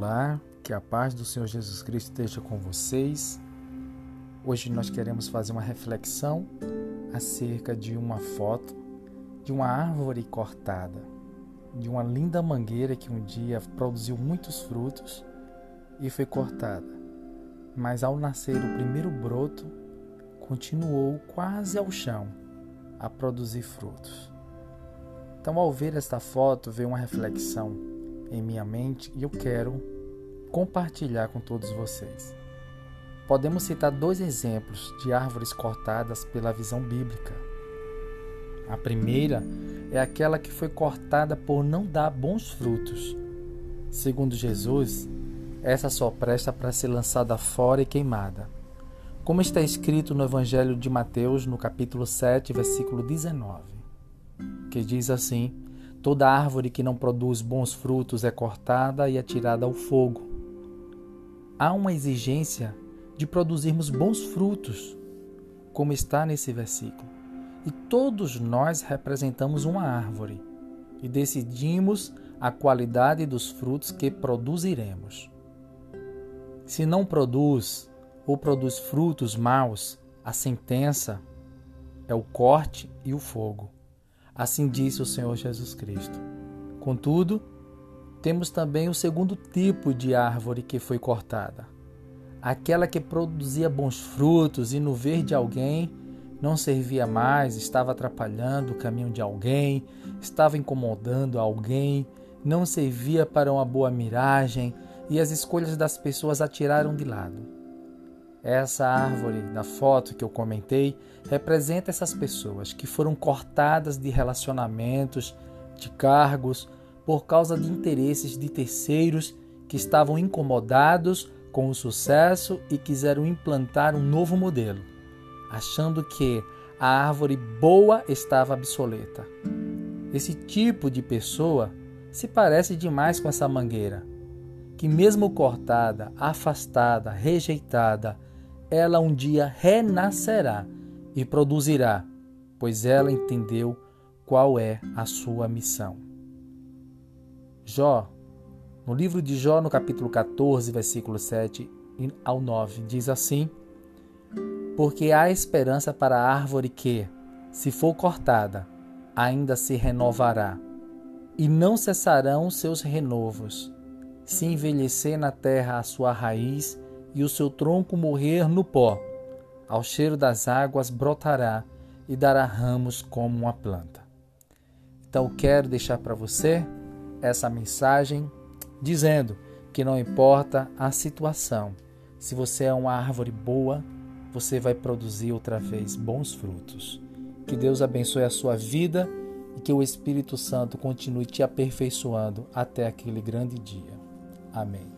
Olá, que a paz do Senhor Jesus Cristo esteja com vocês. Hoje nós queremos fazer uma reflexão acerca de uma foto de uma árvore cortada, de uma linda mangueira que um dia produziu muitos frutos e foi cortada. Mas ao nascer o primeiro broto, continuou quase ao chão a produzir frutos. Então, ao ver esta foto, veio uma reflexão em minha mente e eu quero compartilhar com todos vocês. Podemos citar dois exemplos de árvores cortadas pela visão bíblica. A primeira é aquela que foi cortada por não dar bons frutos. Segundo Jesus, essa só presta para ser lançada fora e queimada. Como está escrito no Evangelho de Mateus, no capítulo 7, versículo 19, que diz assim: Toda árvore que não produz bons frutos é cortada e atirada ao fogo. Há uma exigência de produzirmos bons frutos, como está nesse versículo. E todos nós representamos uma árvore e decidimos a qualidade dos frutos que produziremos. Se não produz ou produz frutos maus, a sentença é o corte e o fogo. Assim disse o Senhor Jesus Cristo. Contudo, temos também o segundo tipo de árvore que foi cortada. Aquela que produzia bons frutos e no ver de alguém não servia mais, estava atrapalhando o caminho de alguém, estava incomodando alguém, não servia para uma boa miragem e as escolhas das pessoas a tiraram de lado. Essa árvore da foto que eu comentei representa essas pessoas que foram cortadas de relacionamentos, de cargos, por causa de interesses de terceiros que estavam incomodados com o sucesso e quiseram implantar um novo modelo, achando que a árvore boa estava obsoleta. Esse tipo de pessoa se parece demais com essa mangueira, que, mesmo cortada, afastada, rejeitada, ela um dia renascerá e produzirá, pois ela entendeu qual é a sua missão. Jó, no livro de Jó, no capítulo 14, versículo 7 ao 9, diz assim: Porque há esperança para a árvore que, se for cortada, ainda se renovará, e não cessarão seus renovos. Se envelhecer na terra a sua raiz, e o seu tronco morrer no pó. Ao cheiro das águas brotará e dará ramos como uma planta. Então quero deixar para você essa mensagem dizendo que não importa a situação, se você é uma árvore boa, você vai produzir outra vez bons frutos. Que Deus abençoe a sua vida e que o Espírito Santo continue te aperfeiçoando até aquele grande dia. Amém.